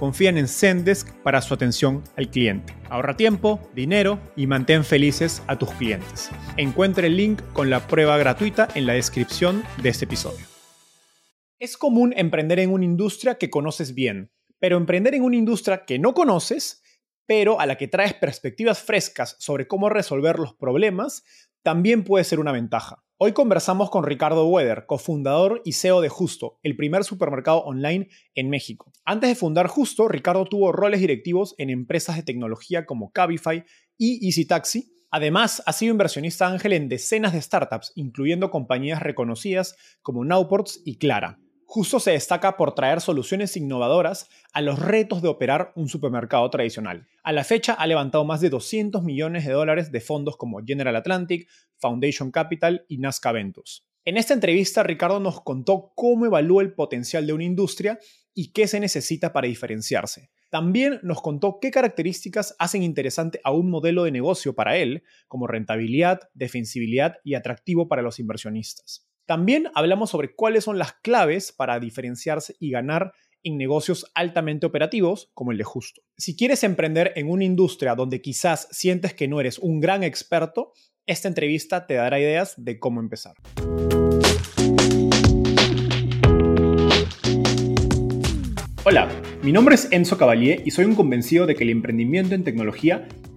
confían en Zendesk para su atención al cliente. Ahorra tiempo, dinero y mantén felices a tus clientes. Encuentre el link con la prueba gratuita en la descripción de este episodio. Es común emprender en una industria que conoces bien, pero emprender en una industria que no conoces, pero a la que traes perspectivas frescas sobre cómo resolver los problemas, también puede ser una ventaja. Hoy conversamos con Ricardo Weder, cofundador y CEO de Justo, el primer supermercado online en México. Antes de fundar Justo, Ricardo tuvo roles directivos en empresas de tecnología como Cabify y Easy Taxi. Además, ha sido inversionista ángel en decenas de startups, incluyendo compañías reconocidas como Nowports y Clara. Justo se destaca por traer soluciones innovadoras a los retos de operar un supermercado tradicional. A la fecha ha levantado más de 200 millones de dólares de fondos como General Atlantic, Foundation Capital y Nazca Ventus. En esta entrevista, Ricardo nos contó cómo evalúa el potencial de una industria y qué se necesita para diferenciarse. También nos contó qué características hacen interesante a un modelo de negocio para él, como rentabilidad, defensibilidad y atractivo para los inversionistas. También hablamos sobre cuáles son las claves para diferenciarse y ganar en negocios altamente operativos como el de Justo. Si quieres emprender en una industria donde quizás sientes que no eres un gran experto, esta entrevista te dará ideas de cómo empezar. Hola, mi nombre es Enzo Cavalier y soy un convencido de que el emprendimiento en tecnología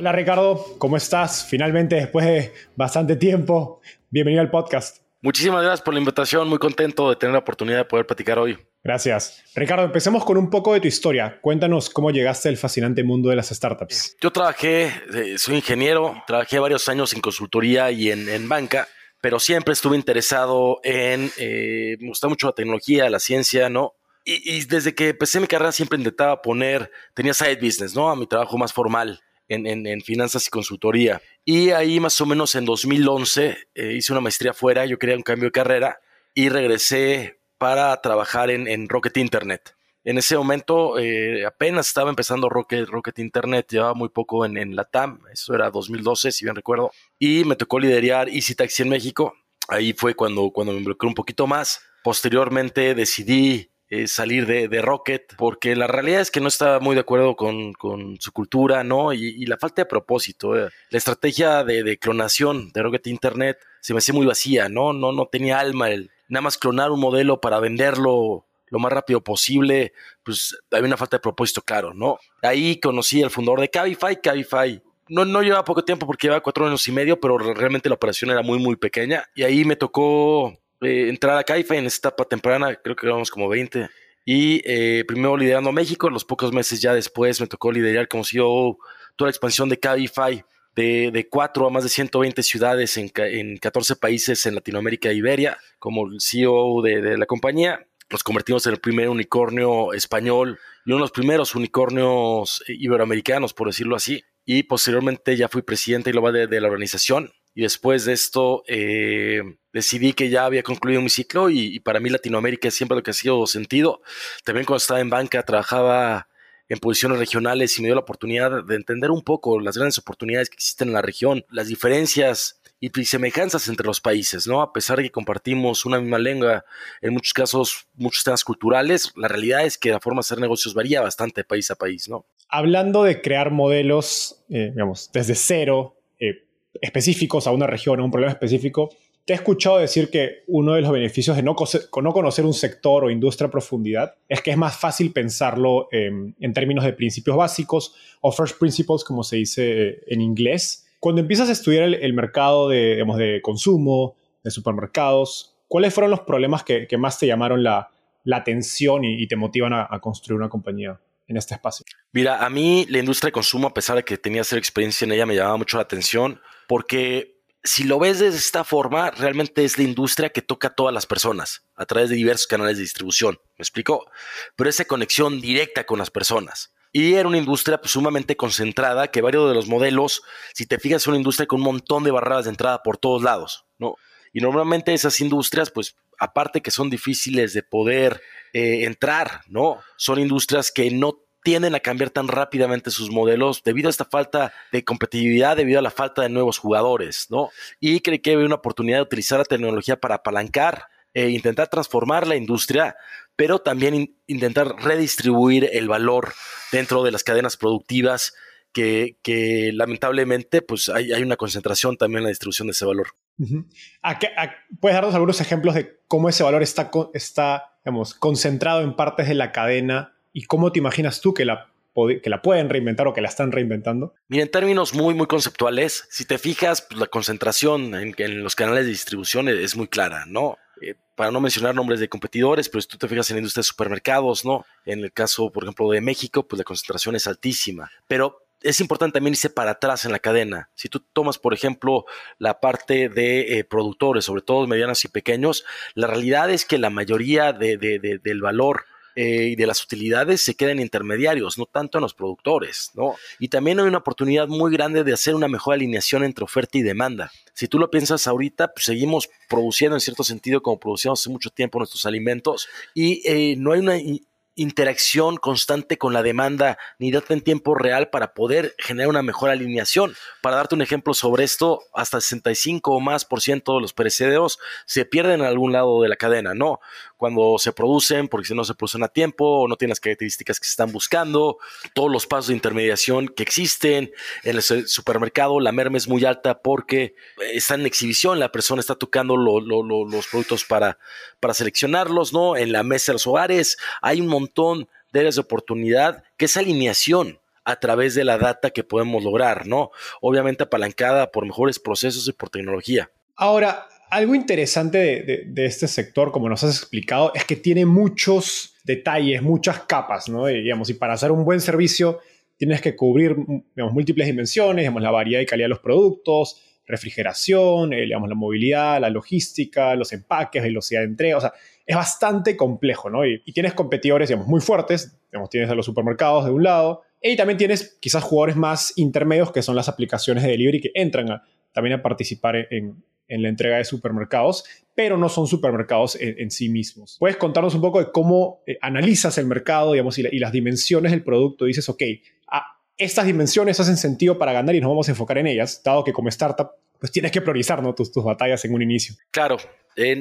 Hola Ricardo, ¿cómo estás? Finalmente, después de bastante tiempo, bienvenido al podcast. Muchísimas gracias por la invitación, muy contento de tener la oportunidad de poder platicar hoy. Gracias. Ricardo, empecemos con un poco de tu historia. Cuéntanos cómo llegaste al fascinante mundo de las startups. Yo trabajé, eh, soy ingeniero, trabajé varios años en consultoría y en, banca, pero siempre estuve interesado en, eh, me gusta mucho la tecnología, la ciencia, ¿no? Y, y, desde que empecé mi carrera siempre intentaba poner, tenía side business, ¿no? A mi trabajo más formal en, finanzas y consultoría. Y ahí más o menos en 2011 eh, hice una maestría fuera, yo quería un cambio de carrera y regresé para trabajar en, Rocket Internet. En ese momento eh, apenas estaba empezando Rocket, Rocket Internet, llevaba muy poco en, en la TAM, eso era 2012 si bien recuerdo, y me tocó liderar Easy Taxi en México. Ahí fue cuando, cuando me involucré un poquito más. Posteriormente decidí eh, salir de, de, Rocket, porque la realidad es que no estaba muy de acuerdo con, con su cultura, ¿no? Y, la falta de propósito. Eh. La estrategia de, de, clonación de Rocket Internet se me hacía muy vacía, ¿no? No, no tenía alma. El, nada más clonar un modelo para venderlo lo más rápido posible, pues había una falta de propósito claro, ¿no? Ahí conocí al fundador de Cabify, Cabify no, no llevaba poco tiempo porque llevaba cuatro años y medio, pero realmente la operación era muy, muy pequeña. Y ahí me tocó eh, entrar a Caifa en esta etapa temprana, creo que éramos como 20. Y eh, primero liderando México, los pocos meses ya después me tocó liderar como CEO toda la expansión de Cabify de, de 4 a más de 120 ciudades en, en 14 países en Latinoamérica e Iberia, como CEO de, de la compañía. Nos convertimos en el primer unicornio español y uno de los primeros unicornios iberoamericanos, por decirlo así. Y posteriormente ya fui presidente global de, de la organización y después de esto eh, decidí que ya había concluido mi ciclo y, para mí Latinoamérica es siempre lo que ha sido sentido. También cuando estaba en banca trabajaba en posiciones regionales y me dio la oportunidad de entender un poco las grandes oportunidades que existen en la región, las diferencias y semejanzas entre los países, ¿no? A pesar de que compartimos una misma lengua, en muchos casos, muchos temas culturales, la realidad es que la forma de hacer negocios varía bastante de país a país, ¿no? Hablando de crear modelos, eh, digamos, desde cero, eh, específicos a una región, a un problema específico, te he escuchado decir que uno de los beneficios de no, no conocer un sector o industria a profundidad es que es más fácil pensarlo en términos de principios básicos o first principles, como se dice eh, en inglés. Cuando empiezas a estudiar el, mercado de, digamos, de consumo, de supermercados, ¿cuáles fueron los problemas que, más te llamaron la, atención y, te motivan a, a construir una compañía? en este espacio? Mira, a mí la industria de consumo, a pesar de que tenía cero experiencia en ella, me llamaba mucho la atención porque si lo ves de esta forma, realmente es la industria que toca a todas las personas a través de diversos canales de distribución. ¿Me explico? Pero esa conexión directa con las personas. Y era una industria pues, sumamente concentrada, que varios de los modelos, si te fijas, es una industria con un montón de barreras de entrada por todos lados, ¿no? Y normalmente esas industrias, pues, aparte que son difíciles de poder eh, entrar, ¿no? Son industrias que no tienden a cambiar tan rápidamente sus modelos debido a esta falta de competitividad, debido a la falta de nuevos jugadores, ¿no? Y creo que hay una oportunidad de utilizar la tecnología para apalancar e intentar transformar la industria, pero también intentar redistribuir el valor dentro de las cadenas productivas que, lamentablemente pues hay, una concentración también en la distribución de ese valor. ¿Puedes darnos algunos ejemplos de cómo ese valor está, está digamos, concentrado en partes de la cadena ¿Y cómo te imaginas tú que la, que la pueden reinventar o que la están reinventando? Mira, en términos muy, muy conceptuales, si te fijas, pues, la concentración en, los canales de distribución es muy clara, ¿no? Eh, para no mencionar nombres de competidores, pero si tú te fijas en la industria de supermercados, ¿no? En el caso, por ejemplo, de México, pues la concentración es altísima. Pero es importante también irse para atrás en la cadena. Si tú tomas, por ejemplo, la parte de eh, productores, sobre todo medianos y pequeños, la realidad es que la mayoría de, del valor eh, y de las utilidades se quedan intermediarios, no tanto en los productores, ¿no? Y también hay una oportunidad muy grande de hacer una mejor alineación entre oferta y demanda. Si tú lo piensas ahorita, pues seguimos produciendo en cierto sentido como producíamos hace mucho tiempo nuestros alimentos y eh, no hay una interacción constante con la demanda ni data en tiempo real para poder generar una mejor alineación. Para darte un ejemplo sobre esto, hasta 65 o más por ciento de los perecederos se pierden en algún lado de la cadena, ¿no? Cuando se producen, porque si no se producen a tiempo o no tienen las características que se están buscando, todos los pasos de intermediación que existen. En el supermercado la merma es muy alta porque está en exhibición, la persona está tocando los productos para, para seleccionarlos, ¿no? En la mesa de los hogares hay un montón de áreas de oportunidad, que es alineación a través de la data que podemos lograr, ¿no? Obviamente apalancada por mejores procesos y por tecnología. Ahora, algo interesante de, este sector, como nos has explicado, es que tiene muchos detalles, muchas capas, ¿no? Y, digamos, y para hacer un buen servicio tienes que cubrir digamos, múltiples dimensiones, digamos, la variedad y calidad de los productos, refrigeración, eh, digamos, la movilidad, la logística, los empaques, velocidad de entrega, o sea, es bastante complejo, ¿no? Y, tienes competidores, digamos, muy fuertes, digamos, tienes a los supermercados de un lado, y también tienes quizás jugadores más intermedios que son las aplicaciones de delivery que entran también a participar en, la entrega de supermercados, pero no son supermercados en, sí mismos. ¿Puedes contarnos un poco de cómo eh, analizas el mercado, digamos, y, las dimensiones del producto? dices, ok, estas dimensiones hacen sentido para ganar y nos vamos a enfocar en ellas, dado que como startup pues tienes que priorizar ¿no? tus, tus batallas en un inicio. Claro,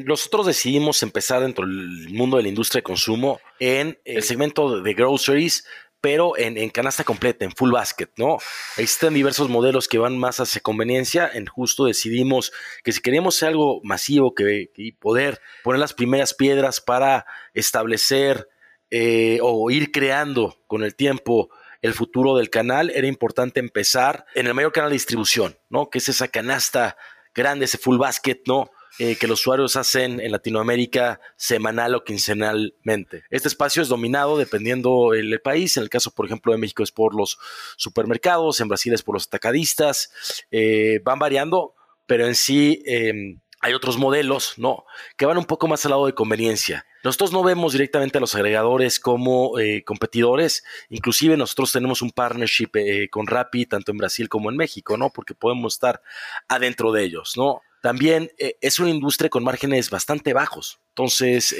nosotros decidimos empezar dentro del mundo de la industria de consumo en el segmento de groceries, pero en, canasta completa, en full basket, ¿no? Existen diversos modelos que van más hacia conveniencia. En justo decidimos que si queríamos hacer algo masivo que, y poder poner las primeras piedras para establecer eh, o ir creando con el tiempo el futuro del canal, era importante empezar en el mayor canal de distribución, ¿no? Que es esa canasta grande, ese full basket, ¿no? Eh, que los usuarios hacen en Latinoamérica semanal o quincenalmente. Este espacio es dominado dependiendo el país. En el caso, por ejemplo, de México es por los supermercados, en Brasil es por los atacadistas. Eh, van variando, pero en sí em, hay otros modelos, ¿no? Que van un poco más al lado de conveniencia. nosotros no vemos directamente a los agregadores como eh, competidores, inclusive nosotros tenemos un partnership eh, con Rappi, tanto en Brasil como en México, ¿no? Porque podemos estar adentro de ellos, ¿no? También eh, es una industria con márgenes bastante bajos, entonces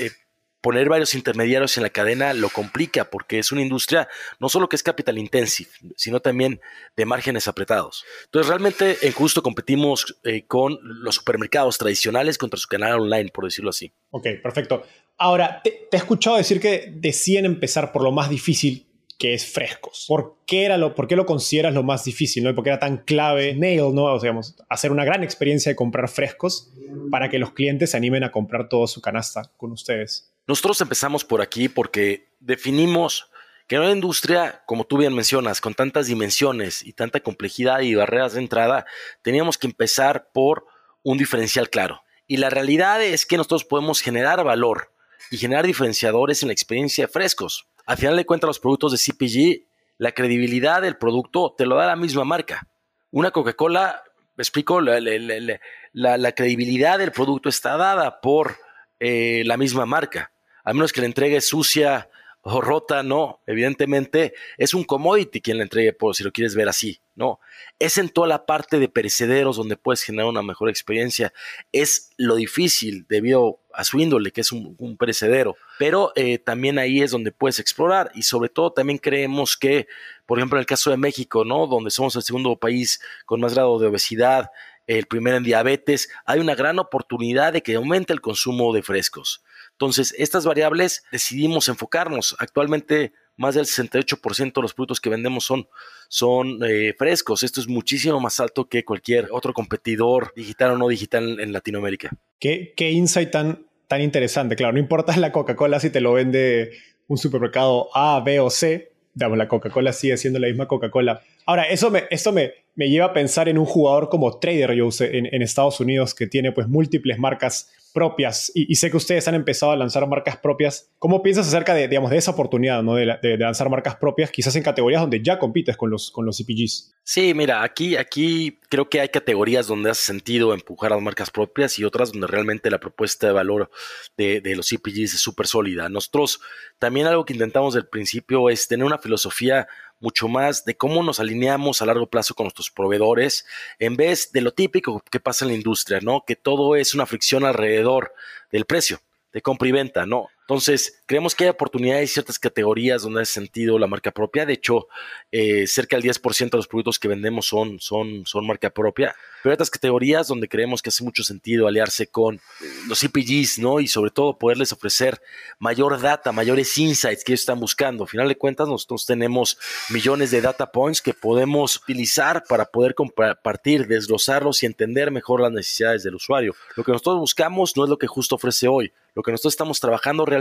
poner varios intermediarios en la cadena lo complica porque es una industria no solo que es capital intensive, sino también de márgenes apretados. Entonces realmente en Justo competimos con los supermercados tradicionales contra su canal online, por decirlo así. Ok, perfecto. Ahora, te, he escuchado decir que decían empezar por lo más difícil, que es frescos. ¿Por qué, era lo, por qué lo consideras lo más difícil? ¿no? ¿Por qué era tan clave nail, ¿no? O sea, hacer una gran experiencia de comprar frescos para que los clientes se animen a comprar toda su canasta con ustedes? Nosotros empezamos por aquí porque definimos que una industria, como tú bien mencionas, con tantas dimensiones y tanta complejidad y barreras de entrada, teníamos que empezar por un diferencial claro. Y la realidad es que nosotros podemos generar valor y generar diferenciadores en la experiencia frescos. Al final de cuentas, los productos de CPG, la credibilidad del producto te lo da la misma marca. Una Coca-Cola, me explico, la, credibilidad del producto está dada por eh, la misma marca. A menos que la entregue sucia o rota, no. Evidentemente, es un commodity quien la entregue, por, si lo quieres ver así, no. Es en toda la parte de perecederos donde puedes generar una mejor experiencia. Es lo difícil debido a su índole, que es un, perecedero. Pero eh, también ahí es donde puedes explorar y sobre todo también creemos que, por ejemplo, en el caso de México, ¿no? Donde somos el segundo país con más grado de obesidad, el primero en diabetes, hay una gran oportunidad de que aumente el consumo de frescos. Entonces, estas variables decidimos enfocarnos. Actualmente, más del 68% de los productos que vendemos son, son eh, frescos. Esto es muchísimo más alto que cualquier otro competidor digital o no digital en Latinoamérica. ¿Qué, qué insight tan tan interesante. Claro, no importa la Coca-Cola si te lo vende un supermercado A, B o C, digamos, la Coca-Cola sigue siendo la misma Coca-Cola. Ahora, eso me, esto me, me lleva a pensar en un jugador como Trader Joe's en, en Estados Unidos que tiene pues múltiples marcas propias y, sé que ustedes han empezado a lanzar marcas propias. ¿Cómo piensas acerca de, digamos, de esa oportunidad ¿no? de, de, lanzar marcas propias, quizás en categorías donde ya compites con los, con los CPGs? Sí, mira, aquí, aquí creo que hay categorías donde hace sentido empujar a las marcas propias y otras donde realmente la propuesta de valor de, de los CPGs es súper sólida. Nosotros también algo que intentamos del principio es tener una filosofía mucho más de cómo nos alineamos a largo plazo con nuestros proveedores, en vez de lo típico que pasa en la industria, ¿no? Que todo es una fricción alrededor del precio de compra y venta, ¿no? Entonces, creemos que hay oportunidades en ciertas categorías donde hace sentido la marca propia. De hecho, eh, cerca del 10% de los productos que vendemos son, son, son marca propia. Pero hay otras categorías donde creemos que hace mucho sentido aliarse con los CPGs, ¿no? Y sobre todo poderles ofrecer mayor data, mayores insights que ellos están buscando. Al final de cuentas, nosotros tenemos millones de data points que podemos utilizar para poder compartir, desglosarlos y entender mejor las necesidades del usuario. Lo que nosotros buscamos no es lo que justo ofrece hoy. Lo que nosotros estamos trabajando realmente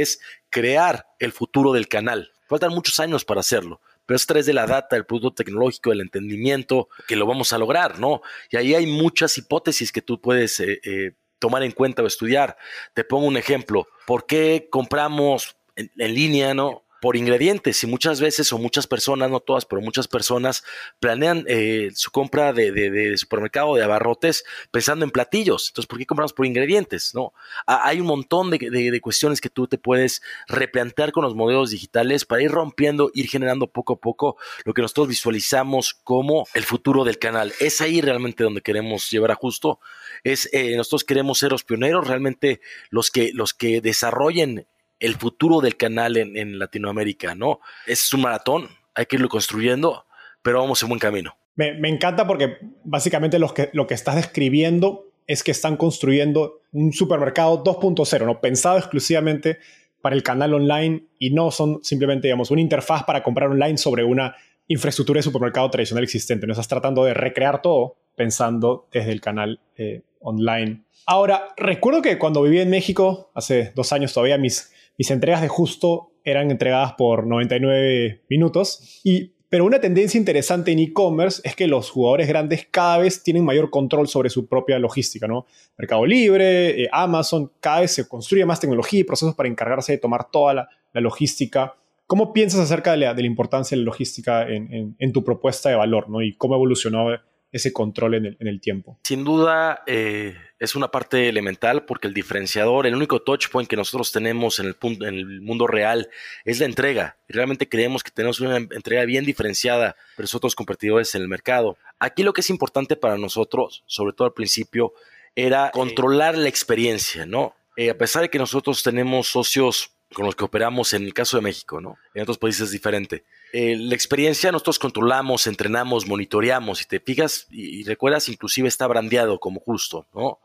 es crear el futuro del canal. Faltan muchos años para hacerlo, pero es través de la data, el producto tecnológico, el entendimiento que lo vamos a lograr, ¿no? Y ahí hay muchas hipótesis que tú puedes eh, eh, tomar en cuenta o estudiar. Te pongo un ejemplo. ¿Por qué compramos en línea, no? Por ingredientes y muchas veces o muchas personas, no todas, pero muchas personas planean eh, su compra de, supermercado, de abarrotes, pensando en platillos. Entonces, ¿por qué compramos por ingredientes? No, hay un montón de, cuestiones que tú te puedes replantear con los modelos digitales para ir rompiendo, ir generando poco a poco lo que nosotros visualizamos como el futuro del canal. Es ahí realmente donde queremos llevar a justo. Es, eh, nosotros queremos ser los pioneros, realmente los que, los que desarrollen el futuro del canal en, Latinoamérica, ¿no? Es un maratón, hay que irlo construyendo, pero vamos en buen camino. Me, encanta porque básicamente lo que, lo que estás describiendo es que están construyendo un supermercado 2.0, ¿no? Pensado exclusivamente para el canal online y no son simplemente, digamos, una interfaz para comprar online sobre una infraestructura de supermercado tradicional existente. No estás tratando de recrear todo pensando desde el canal eh, online. Ahora, recuerdo que cuando viví en México, hace dos años todavía, mis, mis entregas de justo eran entregadas por 99 minutos. Y, pero una tendencia interesante en e-commerce es que los jugadores grandes cada vez tienen mayor control sobre su propia logística, ¿no? Mercado Libre, eh, Amazon, cada vez se construye más tecnología y procesos para encargarse de tomar toda la, logística. ¿Cómo piensas acerca de la, importancia de la logística en, tu propuesta de valor, ¿no? Y cómo evolucionó ese control en el, tiempo? Sin duda, eh, es una parte elemental porque el diferenciador, el único touch point que nosotros tenemos en el, punto, en el mundo real es la entrega. Y realmente creemos que tenemos una entrega bien diferenciada versus otros competidores en el mercado. Aquí lo que es importante para nosotros, sobre todo al principio, era controlar la experiencia, ¿no? Eh, a pesar de que nosotros tenemos socios con los que operamos en el caso de México, ¿no? En otros países es diferente. Eh, la experiencia nosotros controlamos, entrenamos, monitoreamos. Si te fijas y, recuerdas, inclusive está brandeado como justo, ¿no?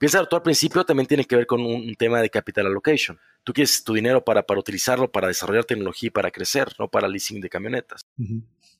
Piensa, tú al principio también tiene que ver con un, tema de capital allocation. Tú quieres tu dinero para, para utilizarlo, para desarrollar tecnología y para crecer, no para leasing de camionetas.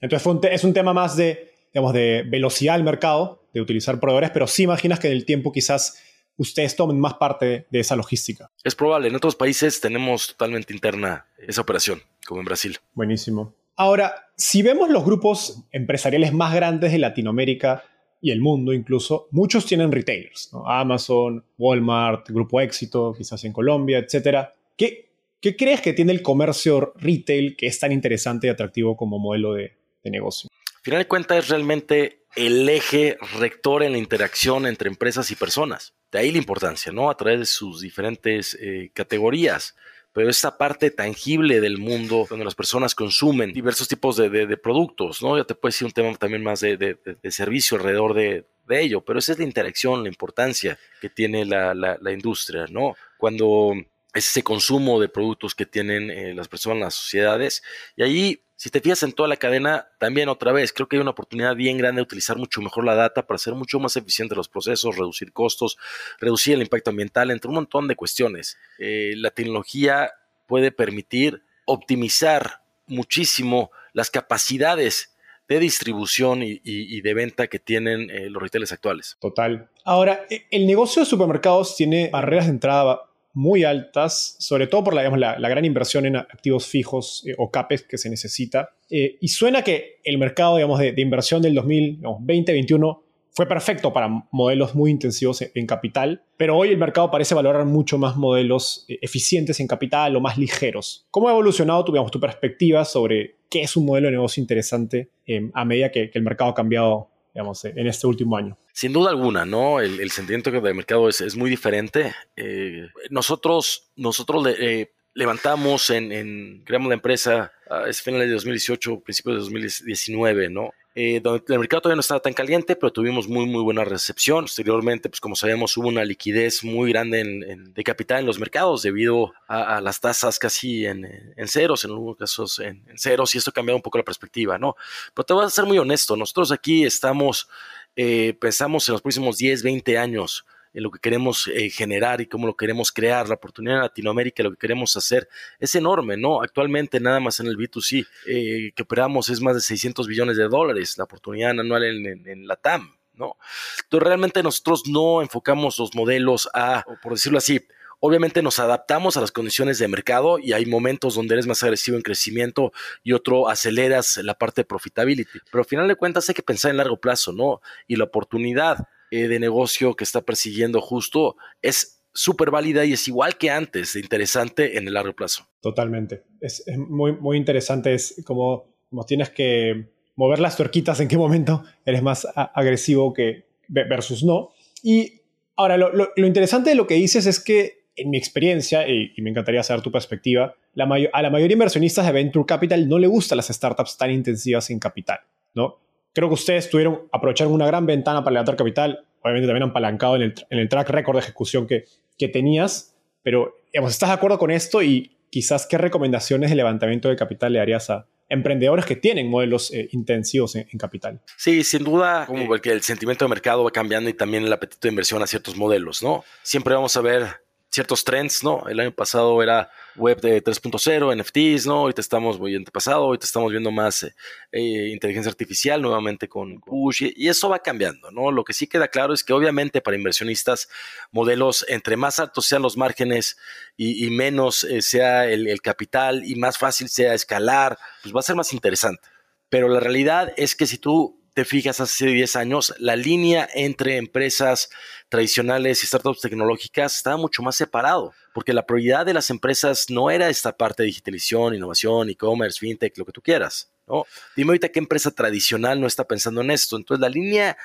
Entonces es un tema más de, digamos, de velocidad al mercado, de utilizar proveedores, pero sí imaginas que en el tiempo quizás ustedes tomen más parte de esa logística. Es probable, en otros países tenemos totalmente interna esa operación, como en Brasil. Buenísimo. Ahora, si vemos los grupos empresariales más grandes de Latinoamérica y el mundo incluso, muchos tienen retailers, Amazon, Walmart, Grupo Éxito, quizás en Colombia, etc. ¿Qué, ¿Qué, crees que tiene el comercio retail que es tan interesante y atractivo como modelo de, negocio? Al final de cuentas es realmente el eje rector en la interacción entre empresas y personas. De ahí la importancia, ¿no? A través de sus diferentes eh, categorías. Pero esta parte tangible del mundo donde las personas consumen diversos tipos de, productos, ¿no? Ya te puede decir un tema también más de, servicio alrededor de, ello, pero esa es la interacción, la importancia que tiene la, la industria, ¿no? Cuando ese consumo de productos que tienen eh, las personas, las sociedades. Y ahí, si te fijas en toda la cadena, también otra vez, creo que hay una oportunidad bien grande de utilizar mucho mejor la data para hacer mucho más eficientes los procesos, reducir costos, reducir el impacto ambiental, entre un montón de cuestiones. Eh, la tecnología puede permitir optimizar muchísimo las capacidades de distribución y, de venta que tienen eh, los retailers actuales. Total. Ahora, e, el negocio de supermercados tiene barreras de entrada muy altas, sobre todo por la, la, gran inversión en activos fijos eh, o CAPEX que se necesita. Eh, y suena que el mercado digamos, de, inversión del 2020-2021 fue perfecto para modelos muy intensivos en, capital, pero hoy el mercado parece valorar mucho más modelos eh, eficientes en capital o más ligeros. ¿Cómo ha evolucionado tu, digamos, tu perspectiva sobre qué es un modelo de negocio interesante a medida que, que el mercado ha cambiado digamos, en este último año. Sin duda alguna, ¿no? El, sentimiento del mercado es, muy diferente. Eh, nosotros, nosotros eh, levantamos en, creamos la empresa a finales de 2018, principios de 2019, ¿no? Eh, donde el mercado todavía no estaba tan caliente, pero tuvimos muy, muy buena recepción. Posteriormente, pues como sabemos, hubo una liquidez muy grande de capital en los mercados debido a, las tasas casi en, ceros, en algunos casos en, ceros, y esto cambió un poco la perspectiva, ¿no? Pero te voy a ser muy honesto, nosotros aquí estamos, eh, pensamos en los próximos 10, 20 años en lo que queremos eh, generar y cómo lo queremos crear, la oportunidad en Latinoamérica, lo que queremos hacer, es enorme, ¿no? Actualmente nada más en el B2C eh, que operamos es más de 600 billones de dólares, la oportunidad anual en, la TAM, ¿no? Entonces realmente nosotros no enfocamos los modelos a, por decirlo así, Obviamente nos adaptamos a las condiciones de mercado y hay momentos donde eres más agresivo en crecimiento y otro aceleras la parte de profitability. Pero al final de cuentas hay que pensar en largo plazo, ¿no? Y la oportunidad eh, de negocio que está persiguiendo justo es súper válida y es igual que antes, interesante en el largo plazo. Totalmente. Es, muy, muy interesante, es como, tienes que mover las tuerquitas en qué momento eres más agresivo que versus no. Y ahora, lo, interesante de lo que dices es que en mi experiencia, y, me encantaría saber tu perspectiva, la a la mayoría de inversionistas de Venture Capital no le gustan las startups tan intensivas en capital, ¿no? creo que ustedes tuvieron, aprovecharon una gran ventana para levantar capital, obviamente también han apalancado en el, en el track record de ejecución que, que tenías, pero digamos, ¿estás de acuerdo con esto? Y quizás qué recomendaciones de levantamiento de capital le darías a emprendedores que tienen modelos eh, intensivos en, capital. Sí, sin duda, como el que el sentimiento de mercado va cambiando y también el apetito de inversión a ciertos modelos, ¿no? Siempre vamos a ver ciertos trends, ¿no? El año pasado era web de 3.0, NFTs, ¿no? Ahorita estamos, voy antepasado, ahorita estamos viendo más eh, eh, inteligencia artificial nuevamente con Push y, eso va cambiando, ¿no? Lo que sí queda claro es que obviamente para inversionistas, modelos entre más altos sean los márgenes y, menos eh, sea el, el capital y más fácil sea escalar, pues va a ser más interesante. Pero la realidad es que si tú te fijas hace 10 años, la línea entre empresas tradicionales y startups tecnológicas estaba mucho más separado, porque la prioridad de las empresas no era esta parte de digitalización, innovación, e-commerce, fintech, lo que tú quieras. ¿no? Dime ahorita qué empresa tradicional no está pensando en esto. Entonces la línea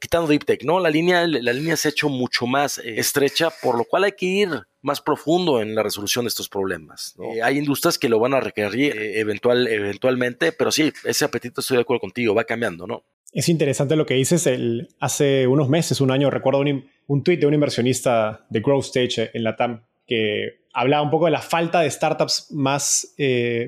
quitando Deep Tech, ¿no? La línea, la línea se ha hecho mucho más eh, estrecha, por lo cual hay que ir más profundo en la resolución de estos problemas. Eh, hay industrias que lo van a requerir eh, eventual, eventualmente, pero sí, ese apetito estoy de acuerdo contigo, va cambiando, ¿no? Es interesante lo que dices. El, hace unos meses, un año, recuerdo un, un tuit de un inversionista de Growth Stage en la TAM que hablaba un poco de la falta de startups más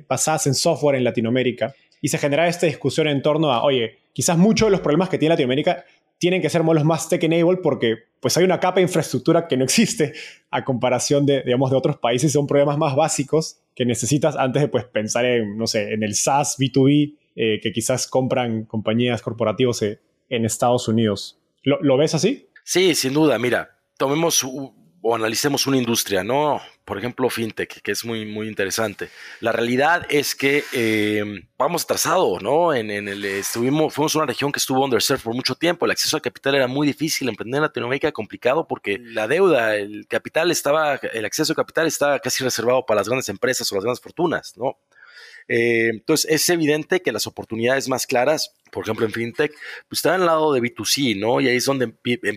basadas en software en Latinoamérica. Y se generaba esta discusión en torno a, oye, quizás muchos de los problemas que tiene Latinoamérica tienen que ser modelos más tech-enabled porque pues hay una capa de infraestructura que no existe a comparación de, digamos, de otros países. Son problemas más básicos que necesitas antes de pues, pensar en, no sé, en el SaaS B2B eh, que quizás compran compañías corporativas eh, en Estados Unidos. ¿Lo, ¿Lo, ves así? Sí, sin duda. Mira, tomemos o analicemos una industria, ¿no? Por ejemplo, fintech, que es muy, muy interesante. La realidad es que eh, vamos atrasados, ¿no? En, el, estuvimos, fuimos una región que estuvo underserved por mucho tiempo. El acceso al capital era muy difícil. Emprender en Latinoamérica complicado porque la deuda, el capital estaba, el acceso al capital estaba casi reservado para las grandes empresas o las grandes fortunas, ¿no? Eh, entonces, es evidente que las oportunidades más claras, por ejemplo en FinTech, pues están al lado de B2C, ¿no? Y ahí es donde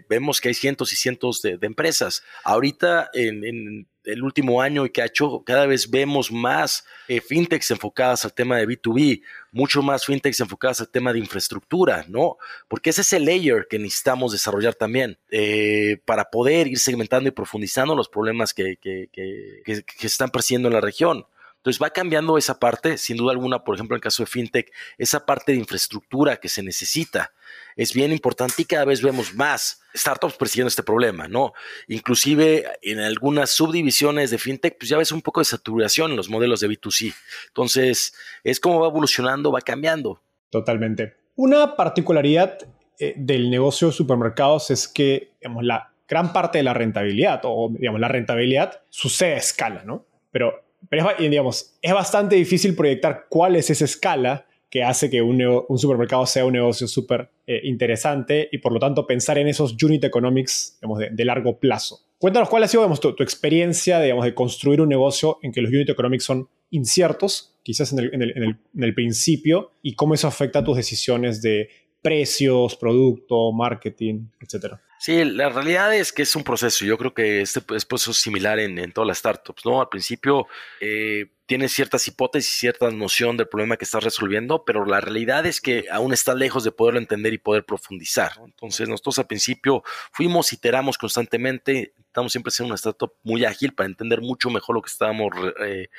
vemos que hay cientos y cientos de, empresas. Ahorita, en, el último año y que ha hecho, cada vez vemos más eh, fintechs enfocadas al tema de B2B, mucho más fintechs enfocadas al tema de infraestructura, ¿no? Porque ese es el layer que necesitamos desarrollar también eh, para poder ir segmentando y profundizando los problemas que, que, que, que se están persiguiendo en la región. Entonces va cambiando esa parte, sin duda alguna, por ejemplo, en el caso de FinTech, esa parte de infraestructura que se necesita es bien importante y cada vez vemos más startups persiguiendo este problema, ¿no? Inclusive en algunas subdivisiones de FinTech, pues ya ves un poco de saturación en los modelos de B2C. Entonces, es como va evolucionando, va cambiando. Totalmente. Una particularidad eh, del negocio de supermercados es que, digamos, la gran parte de la rentabilidad, o digamos, la rentabilidad sucede a escala, ¿no? Pero pero es, digamos, es bastante difícil proyectar cuál es esa escala que hace que un, supermercado sea un negocio súper eh, interesante y por lo tanto pensar en esos unit economics digamos, de, largo plazo. Cuéntanos cuál ha sido digamos, tu, experiencia digamos, de construir un negocio en que los unit economics son inciertos, quizás en el, en el principio, y cómo eso afecta a tus decisiones de precios, producto, marketing, etcétera. Sí, la realidad es que es un proceso. Yo creo que este es proceso similar en, en todas las startups, ¿no? Al principio eh, tienes ciertas hipótesis, cierta noción del problema que estás resolviendo, pero la realidad es que aún está lejos de poderlo entender y poder profundizar. Entonces, nosotros al principio fuimos, iteramos constantemente, estamos siempre siendo una startup muy ágil para entender mucho mejor lo que estábamos eh,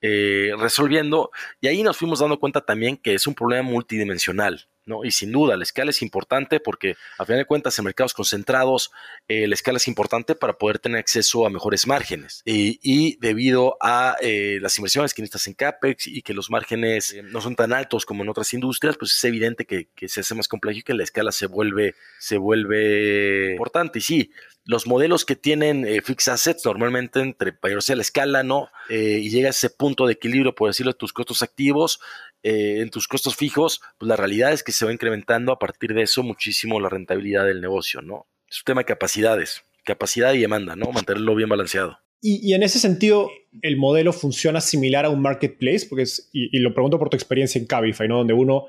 eh, resolviendo, y ahí nos fuimos dando cuenta también que es un problema multidimensional. ¿No? Y sin duda, la escala es importante porque, a final de cuentas, en mercados concentrados, eh, la escala es importante para poder tener acceso a mejores márgenes. Y, debido a eh, las inversiones que necesitas en CAPEX y que los márgenes eh, no son tan altos como en otras industrias, pues es evidente que, se hace más complejo y que la escala se vuelve, se vuelve importante. Y sí, los modelos que tienen fixed assets normalmente entre mayor sea la escala, ¿no? Y llega a ese punto de equilibrio, por decirlo, de tus costos activos, eh, en tus costos fijos, pues la realidad es que se va incrementando a partir de eso muchísimo la rentabilidad del negocio, ¿no? Es un tema de capacidades, capacidad y demanda, ¿no? Mantenerlo bien balanceado. Y, en ese sentido, el modelo funciona similar a un marketplace, porque y, lo pregunto por tu experiencia en Cabify, ¿no? Donde uno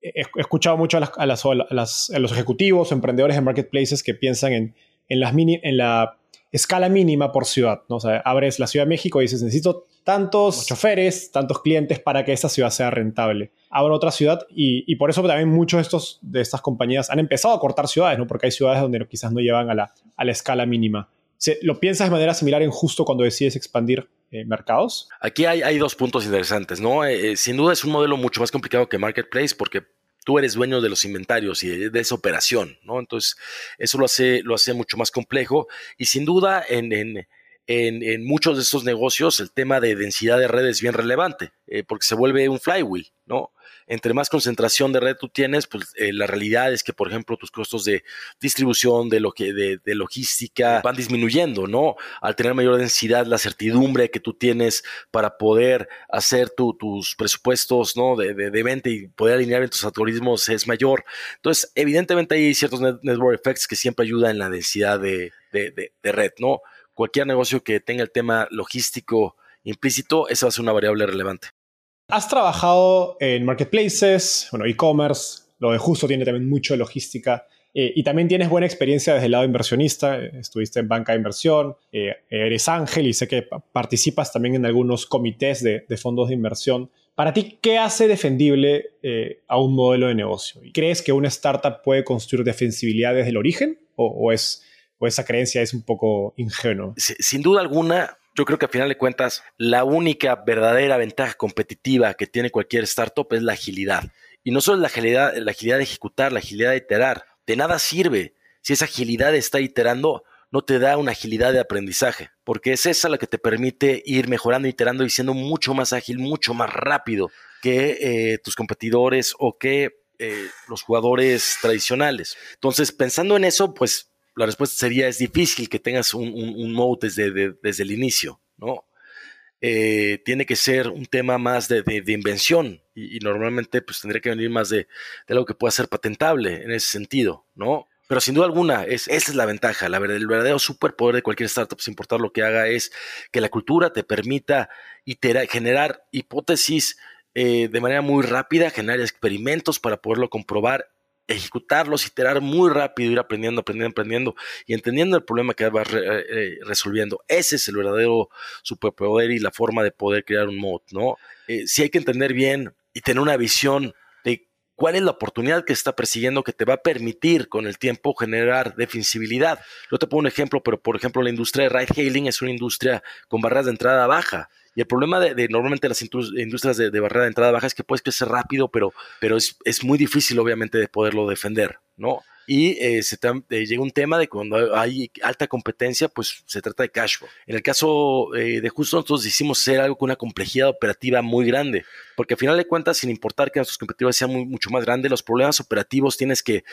he escuchado mucho a, a, los ejecutivos emprendedores de marketplaces que piensan en en, las en la escala mínima por ciudad. ¿no? O sea, abres la Ciudad de México y dices, necesito tantos choferes, tantos clientes para que esa ciudad sea rentable. Abro otra ciudad y, por eso también muchos de, estos, de estas compañías han empezado a cortar ciudades, ¿no? porque hay ciudades donde quizás no llevan a la, a la escala mínima. ¿Lo piensas de manera similar en justo cuando decides expandir eh, mercados? Aquí hay, hay, dos puntos interesantes, ¿no? Eh, eh, sin duda es un modelo mucho más complicado que Marketplace porque tú eres dueño de los inventarios y de, esa operación, ¿no? Entonces, eso lo hace, lo hace mucho más complejo y sin duda en, en, en, muchos de estos negocios el tema de densidad de redes es bien relevante, eh, porque se vuelve un flywheel, ¿no? Entre más concentración de red tú tienes, pues eh, la realidad es que, por ejemplo, tus costos de distribución, de, lo que, de, logística van disminuyendo, ¿no? Al tener mayor densidad, la certidumbre que tú tienes para poder hacer tus presupuestos, ¿no? De, de, venta y poder alinear en tus algoritmos es mayor. Entonces, evidentemente hay ciertos network effects que siempre ayudan en la densidad de, red, ¿no? Cualquier negocio que tenga el tema logístico implícito, esa va a ser una variable relevante. Has trabajado en marketplaces, bueno, e-commerce, lo de justo tiene también mucho logística. Eh, y también tienes buena experiencia desde el lado inversionista, estuviste en banca de inversión, eh, eres ángel y sé que participas también en algunos comités de, fondos de inversión. Para ti, ¿qué hace defendible eh, a un modelo de negocio? ¿Crees que una startup puede construir defensibilidad desde el origen o, es, o esa creencia es un poco ingenua? Sin duda alguna, yo creo que al final de cuentas, la única verdadera ventaja competitiva que tiene cualquier startup es la agilidad. Y no solo la agilidad, la agilidad de ejecutar, la agilidad de iterar, de nada sirve si esa agilidad está iterando, no te da una agilidad de aprendizaje, porque es esa la que te permite ir mejorando, iterando y siendo mucho más ágil, mucho más rápido que eh, tus competidores o que eh, los jugadores tradicionales. Entonces, pensando en eso, pues la respuesta sería, es difícil que tengas un, un, mode desde, desde el inicio, ¿no? Eh, tiene que ser un tema más de, invención y, normalmente pues tendría que venir más de, de, algo que pueda ser patentable en ese sentido, ¿no? Pero sin duda alguna, es, esa es la ventaja, la, el verdadero superpoder de cualquier startup, sin importar lo que haga, es que la cultura te permita generar hipótesis eh, de manera muy rápida, generar experimentos para poderlo comprobar ejecutarlos, iterar muy rápido, ir aprendiendo, aprendiendo, aprendiendo y entendiendo el problema que vas eh, eh, resolviendo. Ese es el verdadero superpoder y la forma de poder crear un mod, ¿no? Eh, si hay que entender bien y tener una visión de cuál es la oportunidad que está persiguiendo que te va a permitir con el tiempo generar defensibilidad. Yo te pongo un ejemplo, pero por ejemplo la industria de ride hailing es una industria con barreras de entrada baja. Y el problema de, normalmente las industrias de, barrera de entrada baja es que puedes crecer rápido, pero, pero es, es muy difícil obviamente de poderlo defender, ¿no? Y eh, se eh, llega un tema de cuando hay alta competencia, pues se trata de cash flow. En el caso eh, de Justo, nosotros hicimos ser algo con una complejidad operativa muy grande, porque al final de cuentas, sin importar que nuestros competidores sean mucho más grandes, los problemas operativos tienes que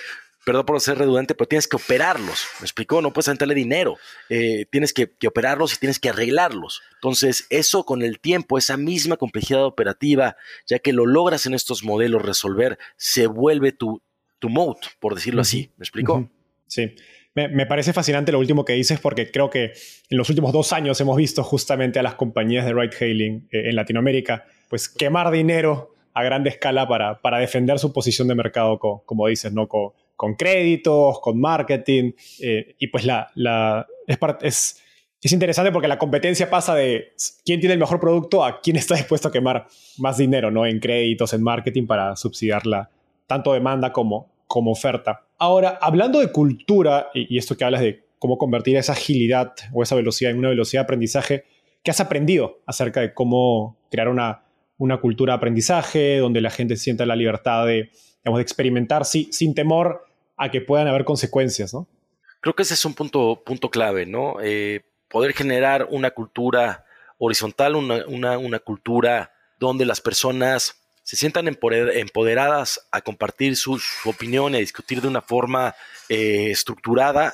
perdón por ser redundante, pero tienes que operarlos. ¿Me explicó? No puedes aventarle dinero. Eh, tienes que, operarlos y tienes que arreglarlos. Entonces, eso con el tiempo, esa misma complejidad operativa, ya que lo logras en estos modelos resolver, se vuelve tu, tu por decirlo así. ¿Me explicó? Sí. Me, parece fascinante lo último que dices porque creo que en los últimos dos años hemos visto justamente a las compañías de ride hailing eh, en Latinoamérica pues quemar dinero a gran escala para, para defender su posición de mercado, como dices, ¿no? con créditos, con marketing, eh, y pues la, la es, es, es, interesante porque la competencia pasa de quién tiene el mejor producto a quién está dispuesto a quemar más dinero ¿no? en créditos, en marketing para subsidiar la, tanto demanda como, como oferta. Ahora, hablando de cultura, y, esto que hablas de cómo convertir esa agilidad o esa velocidad en una velocidad de aprendizaje, ¿qué has aprendido acerca de cómo crear una, una cultura de aprendizaje donde la gente sienta la libertad de, digamos, experimentar sin temor a que puedan haber consecuencias, ¿no? Creo que ese es un punto, punto clave, ¿no? Eh, poder generar una cultura horizontal, una, cultura donde las personas se sientan empoderadas a compartir su, opinión y a discutir de una forma eh, estructurada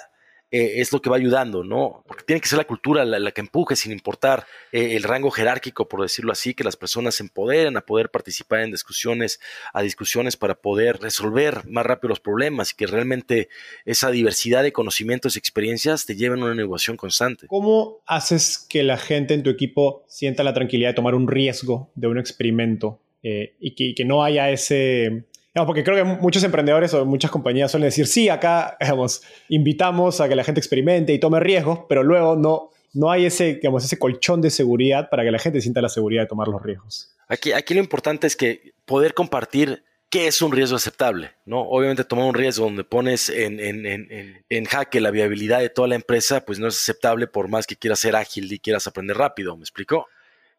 eh, es lo que va ayudando, ¿no? Porque tiene que ser la cultura la, que empuje, sin importar eh, el rango jerárquico, por decirlo así, que las personas se empoderen a poder participar en discusiones, a discusiones para poder resolver más rápido los problemas y que realmente esa diversidad de conocimientos y experiencias te lleven a una innovación constante. ¿Cómo haces que la gente en tu equipo sienta la tranquilidad de tomar un riesgo de un experimento eh, y que no haya ese porque creo que muchos emprendedores o muchas compañías suelen decir, sí, acá invitamos a que la gente experimente y tome riesgos, pero luego no, no hay ese, ese colchón de seguridad para que la gente sienta la seguridad de tomar los riesgos. Aquí, aquí lo importante es que poder compartir qué es un riesgo aceptable, ¿no? Obviamente tomar un riesgo donde pones en, en, en, en, jaque la viabilidad de toda la empresa, pues no es aceptable por más que quieras ser ágil y quieras aprender rápido, ¿me explico?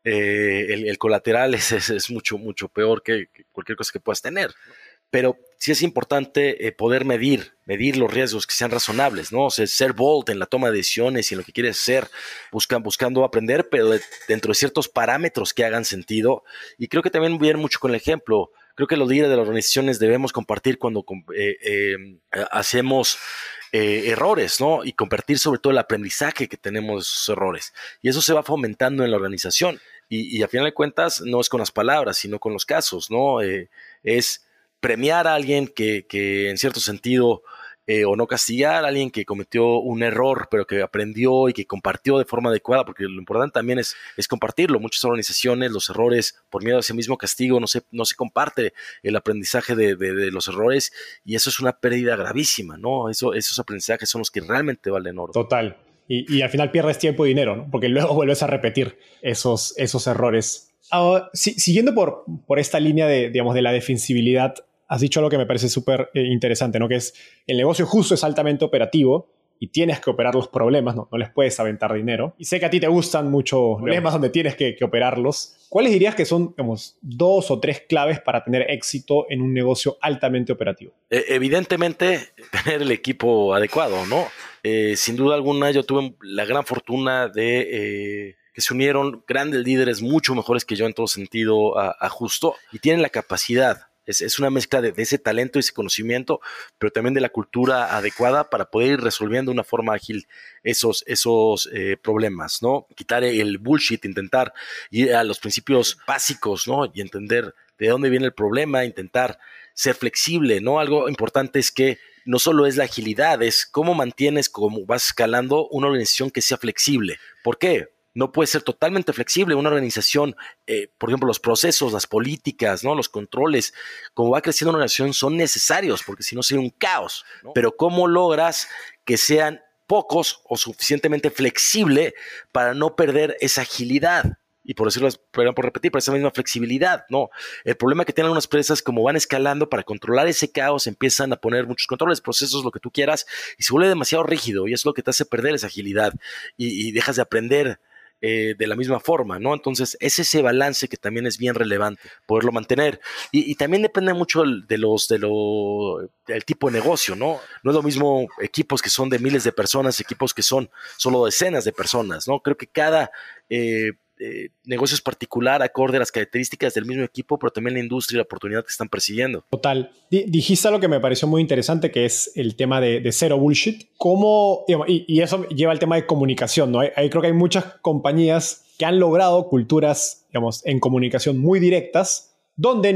Eh, el, colateral es, es, mucho, mucho peor que, que, cualquier cosa que puedas tener pero sí es importante eh, poder medir, medir los riesgos que sean razonables, ¿no? O sea, ser bold en la toma de decisiones y en lo que quieres ser, buscando aprender, pero dentro de ciertos parámetros que hagan sentido. Y creo que también viene mucho con el ejemplo. Creo que los líderes de las organizaciones debemos compartir cuando eh, em, hacemos eh, errores, ¿no? Y compartir sobre todo el aprendizaje que tenemos de esos errores. Y eso se va fomentando en la organización. Y, y a final de cuentas, no es con las palabras, sino con los casos, ¿no? es premiar a alguien que, en cierto sentido eh, o no castigar a alguien que cometió un error, pero que aprendió y que compartió de forma adecuada, porque lo importante también es, es compartirlo. Muchas organizaciones, los errores, por miedo a ese mismo castigo, no se, no se comparte el aprendizaje de, de, los errores y eso es una pérdida gravísima, ¿no? Eso, esos aprendizajes son los que realmente valen oro. Total. Y, y al final pierdes tiempo y dinero. Porque luego vuelves a repetir esos, esos errores. Siguiendo por, por esta línea de, digamos, de la defensibilidad, has dicho algo que me parece súper eh, interesante, ¿no? Que es el negocio justo es altamente operativo y tienes que operar los problemas, no, no les puedes aventar dinero. Y sé que a ti te gustan mucho problemas donde tienes que, operarlos. ¿Cuáles dirías que son, digamos, dos o tres claves para tener éxito en un negocio altamente operativo? E, evidentemente, tener el equipo adecuado, ¿no? Eh, sin duda alguna, yo tuve la gran fortuna de... Eh, que se unieron grandes líderes mucho mejores que yo en todo sentido a Justo y tienen la capacidad es, una mezcla de, ese talento y ese conocimiento, pero también de la cultura adecuada para poder ir resolviendo de una forma ágil esos, esos eh, problemas, ¿no? Quitar el bullshit, intentar ir a los principios básicos, ¿no? Y entender de dónde viene el problema, intentar ser flexible, ¿no? Algo importante es que no solo es la agilidad, es cómo mantienes, cómo vas escalando una organización que sea flexible. ¿Por qué? No puede ser totalmente flexible. Una organización, eh, por ejemplo, los procesos, las políticas, ¿no? los controles, como va creciendo una organización, son necesarios, porque si no sería un caos. Pero ¿cómo logras que sean pocos o suficientemente flexible para no perder esa agilidad? y por decirlo, por repetir, por esa misma flexibilidad, ¿no? El problema que tienen algunas empresas, como van escalando para controlar ese caos, empiezan a poner muchos controles, procesos, lo que tú quieras, y se vuelve demasiado rígido, y es lo que te hace perder esa agilidad, y dejas de aprender eh, de la misma forma, ¿no? Entonces, es ese balance que también es bien relevante, poderlo mantener. Y, también depende mucho de los, de lo, del tipo de negocio, ¿no? No es lo mismo equipos que son de miles de personas, equipos que son solo decenas de personas, ¿no? Creo que cada eh, eh, negocios particular acorde a las características del mismo equipo, pero también la industria y la oportunidad que están persiguiendo. Total. dijiste algo que me pareció muy interesante, que es el tema de, cero bullshit. ¿Cómo, y, eso lleva al tema de comunicación, ¿no? Ahí creo que hay muchas compañías que han logrado culturas, digamos, en comunicación muy directas, donde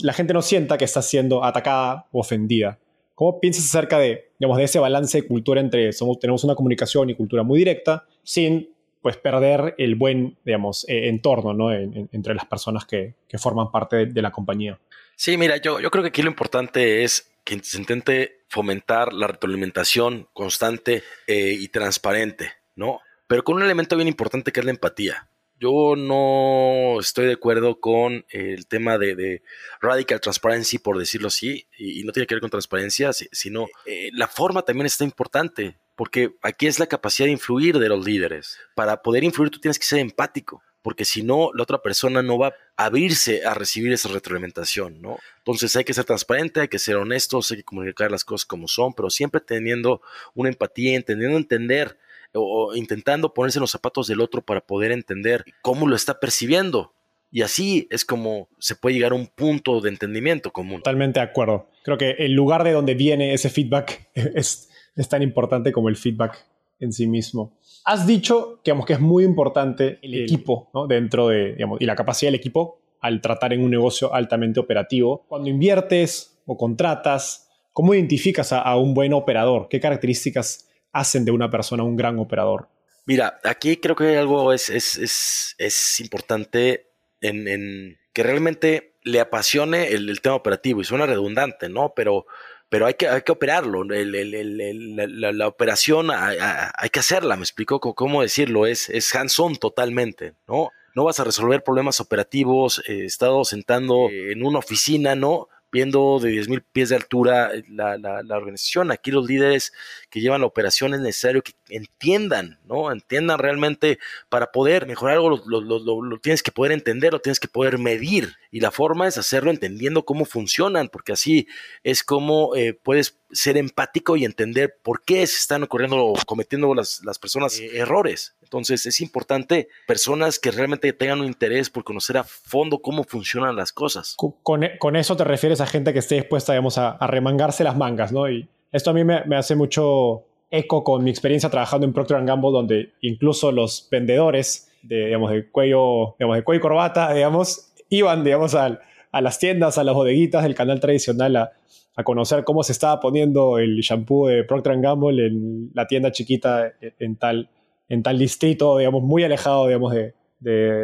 la gente no sienta que está siendo atacada o ofendida. ¿Cómo piensas acerca de, digamos, de ese balance de cultura entre tenemos una comunicación y cultura muy directa, sin pues perder el buen, digamos, eh, entorno, ¿no? entre las personas que, forman parte de, la compañía. Sí, mira, yo, yo creo que aquí lo importante es que se intente fomentar la retroalimentación constante eh, y transparente, ¿no? Pero con un elemento bien importante que es la empatía. Yo no estoy de acuerdo con el tema de, radical transparency, por decirlo así, y, no tiene que ver con transparencia, sino eh, la forma también está importante porque aquí es la capacidad de influir de los líderes. Para poder influir tú tienes que ser empático, porque si no, la otra persona no va a abrirse a recibir esa retroalimentación, ¿no? Entonces hay que ser transparente, hay que ser honestos, hay que comunicar las cosas como son, pero siempre teniendo una empatía, entendiendo entender o, intentando ponerse en los zapatos del otro para poder entender cómo lo está percibiendo. Y así es como se puede llegar a un punto de entendimiento común. Totalmente de acuerdo. Creo que el lugar de donde viene ese feedback es es tan importante como el feedback en sí mismo. Has dicho digamos, que es muy importante el equipo ¿no? dentro de, digamos, y la capacidad del equipo al tratar en un negocio altamente operativo. Cuando inviertes o contratas, ¿cómo identificas a, un buen operador? ¿Qué características hacen de una persona un gran operador? Mira, aquí creo que algo es, es, importante en, que realmente le apasione el, el, tema operativo y suena redundante, ¿no? Pero pero hay que, hay que operarlo. la, operación hay, que hacerla, me explico cómo decirlo, es, es hands-on totalmente, ¿no? No vas a resolver problemas operativos, eh, estado sentando en una oficina, ¿no? Viendo de 10.000 pies de altura eh, la, la, organización. Aquí los líderes que llevan la operación es necesario que entiendan, ¿no? Entiendan realmente para poder mejorar algo, lo, lo, lo, tienes que poder entender, lo tienes que poder medir. Y la forma es hacerlo entendiendo cómo funcionan, porque así es como eh, puedes ser empático y entender por qué se están ocurriendo o cometiendo las, las personas eh, errores. Entonces es importante personas que realmente tengan un interés por conocer a fondo cómo funcionan las cosas. Con, e, con eso te refieres a gente que esté dispuesta, digamos, a, a remangarse las mangas, ¿no? Y esto a mí me, me hace mucho eco con mi experiencia trabajando en Procter Gamble, donde incluso los vendedores de, digamos, de cuello, digamos, de cuello y corbata, digamos, iban, digamos, a, a las tiendas, a las bodeguitas del canal tradicional a, a conocer cómo se estaba poniendo el shampoo de Procter Gamble en la tienda chiquita en tal, en tal distrito, digamos, muy alejado, digamos, de,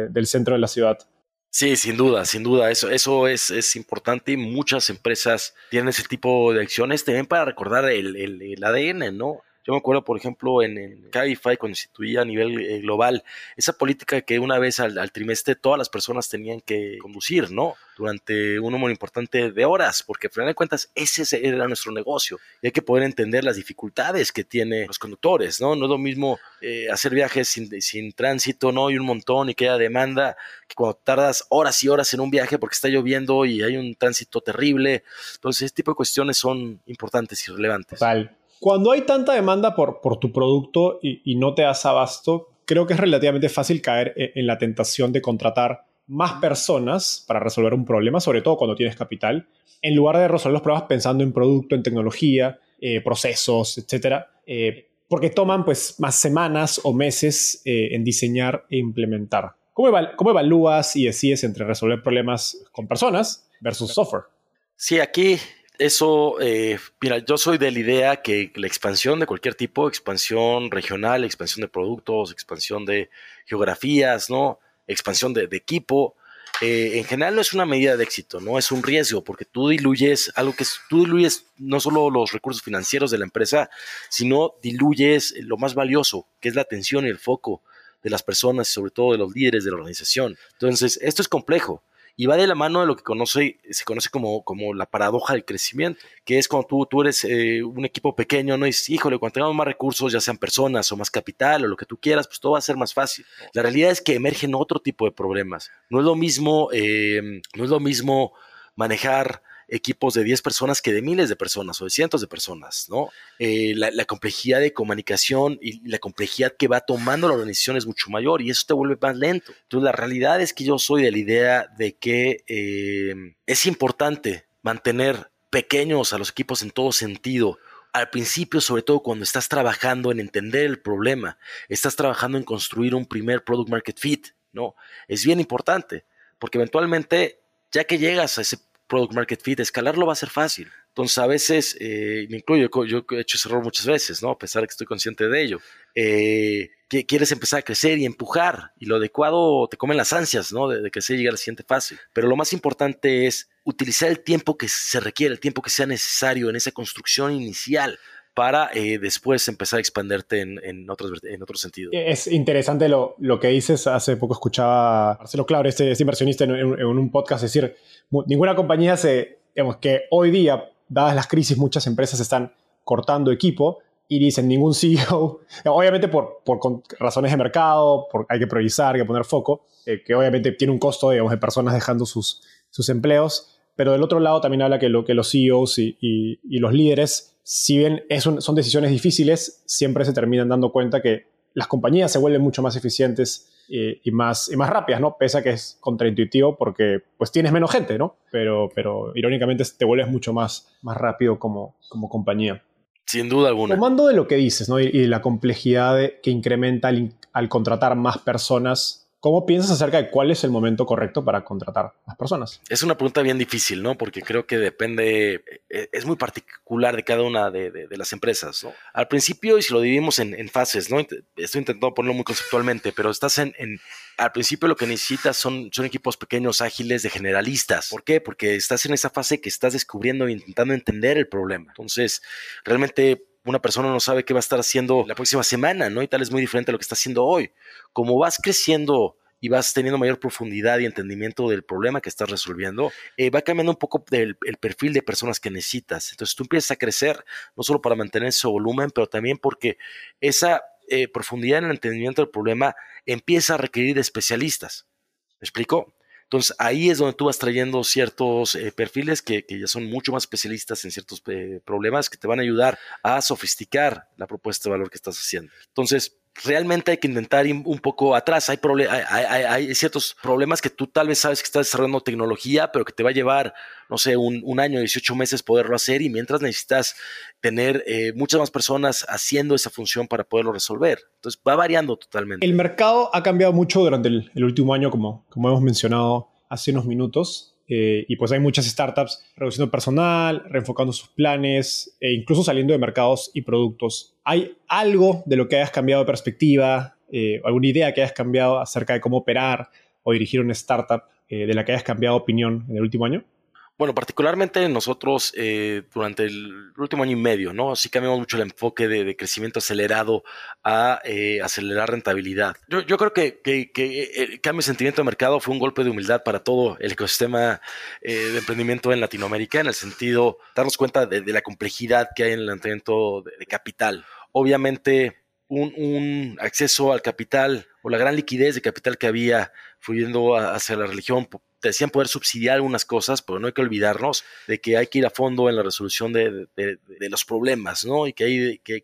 del centro de la ciudad. Sí, sin duda, sin duda, eso, eso es, es, importante y muchas empresas tienen ese tipo de acciones también para recordar el, el, el ADN, ¿no? Yo me acuerdo, por ejemplo, en, en Cabify, cuando instituía a nivel eh, global, esa política que una vez al, trimestre todas las personas tenían que conducir, ¿no? Durante un número importante de horas, porque al final de cuentas ese era nuestro negocio. Y hay que poder entender las dificultades que tienen los conductores, ¿no? No es lo mismo eh, hacer viajes sin, sin tránsito, ¿no? Y un montón y que haya demanda, que cuando tardas horas y horas en un viaje porque está lloviendo y hay un tránsito terrible. Entonces, este tipo de cuestiones son importantes y relevantes. Vale. Cuando hay tanta demanda por, por tu producto y, no te das abasto, creo que es relativamente fácil caer e, en, la tentación de contratar más personas para resolver un problema, sobre todo cuando tienes capital, en lugar de resolver los problemas pensando en producto, en tecnología, eh, procesos, etc. Eh, porque toman pues, más semanas o meses eh, en diseñar e implementar. ¿Cómo, ¿Cómo evalúas y decides entre resolver problemas con personas versus software? Sí, aquí eso, eh, mira, yo soy de la idea que la expansión de cualquier tipo, expansión regional, expansión de productos, expansión de geografías, ¿no? Expansión de, equipo, eh, en general no es una medida de éxito, no es un riesgo, porque tú diluyes algo que es, tú diluyes no solo los recursos financieros de la empresa, sino diluyes lo más valioso, que es la atención y el foco de las personas, sobre todo de los líderes de la organización. Entonces, esto es complejo y va de la mano de lo que se conoce como, como la paradoja del crecimiento, que es cuando tú, tú eres eh, un equipo pequeño, ¿no? Y dices, híjole, cuando tengamos más recursos, ya sean personas o más capital o lo que tú quieras, pues todo va a ser más fácil. La realidad es que emergen otro tipo de problemas. No es lo mismo, eh, no es lo mismo manejar equipos de 10 personas que de miles de personas o de cientos de personas, ¿no? Eh, la, complejidad de comunicación y la complejidad que va tomando la organización es mucho mayor y eso te vuelve más lento. Entonces, la realidad es que yo soy de la idea de que eh, es importante mantener pequeños a los equipos en todo sentido. Al principio, sobre todo cuando estás trabajando en entender el problema, estás trabajando en construir un primer product market fit, ¿no? Es bien importante, porque eventualmente, ya que llegas a ese product market fit, escalarlo va a ser fácil. Entonces, a veces, eh, me incluyo, yo he hecho ese error muchas veces, ¿no? A pesar de que estoy consciente de ello. Eh, que quieres empezar a crecer y empujar, y lo adecuado te comen las ansias, ¿no? De, que se llegue a la siguiente fase. Pero lo más importante es utilizar el tiempo que se requiere, el tiempo que sea necesario en esa construcción inicial para eh, después empezar a expanderte en, en, otros, en otros sentidos. Es interesante lo, lo, que dices. Hace poco escuchaba a Marcelo Claure, este, este inversionista, en, en, un podcast, decir, ninguna compañía se, digamos, que hoy día, dadas las crisis, muchas empresas están cortando equipo y dicen ningún CEO, obviamente por, por razones de mercado, porque hay que priorizar, hay que poner foco, eh, que obviamente tiene un costo, digamos, de personas dejando sus, sus empleos, pero del otro lado también habla que, lo, que los CEOs y, y, y los líderes, si bien es son decisiones difíciles, siempre se terminan dando cuenta que las compañías se vuelven mucho más eficientes y, más, y más rápidas, ¿no? Pese a que es contraintuitivo porque pues tienes menos gente, ¿no? Pero, pero irónicamente te vuelves mucho más, más rápido como, como compañía. Sin duda alguna. Tomando de lo que dices, ¿no? Y, la complejidad que incrementa al, al contratar más personas ¿Cómo piensas acerca de cuál es el momento correcto para contratar a las personas? Es una pregunta bien difícil, ¿no? Porque creo que depende, eh, es muy particular de cada una de, las empresas, ¿no? Al principio, y si lo dividimos en, fases, ¿no? Estoy intentando ponerlo muy conceptualmente, pero estás en, al principio lo que necesitas son, son equipos pequeños, ágiles, de generalistas. ¿Por qué? Porque estás en esa fase que estás descubriendo e intentando entender el problema. Entonces, realmente una persona no sabe qué va a estar haciendo la próxima semana, ¿no? Y tal es muy diferente a lo que está haciendo hoy. Como vas creciendo y vas teniendo mayor profundidad y entendimiento del problema que estás resolviendo, eh, va cambiando un poco el perfil de personas que necesitas. Entonces tú empiezas a crecer, no solo para mantener ese volumen, pero también porque esa eh, profundidad en el entendimiento del problema empieza a requerir de especialistas. ¿Me explico? Entonces ahí es donde tú vas trayendo ciertos eh, perfiles que, ya son mucho más especialistas en ciertos eh, problemas que te van a ayudar a sofisticar la propuesta de valor que estás haciendo. Entonces, realmente hay que intentar ir un poco atrás. Hay, hay, ciertos problemas que tú tal vez sabes que estás desarrollando tecnología, pero que te va a llevar, no sé, un, año, 18 meses poderlo hacer y mientras necesitas tener eh, muchas más personas haciendo esa función para poderlo resolver. Entonces va variando totalmente. El mercado ha cambiado mucho durante el, último año, como, como hemos mencionado hace unos minutos. Eh, y pues hay muchas startups reduciendo personal, reenfocando sus planes e incluso saliendo de mercados y productos. ¿Hay algo de lo que hayas cambiado de perspectiva, eh, alguna idea que hayas cambiado acerca de cómo operar o dirigir una startup eh, de la que hayas cambiado opinión en el último año? Bueno, particularmente nosotros eh, durante el último año y medio, ¿no? Sí cambiamos mucho el enfoque de, crecimiento acelerado a eh, acelerar rentabilidad. Yo, creo que, el cambio de sentimiento de mercado fue un golpe de humildad para todo el ecosistema eh, de emprendimiento en Latinoamérica, en el sentido darnos cuenta de, la complejidad que hay en el entrenamiento de, capital. Obviamente, un, acceso al capital o la gran liquidez de capital que había fluyendo hacia la religión decían poder subsidiar algunas cosas, pero no hay que olvidarnos de que hay que ir a fondo en la resolución de, los problemas, ¿no? Y que hay que,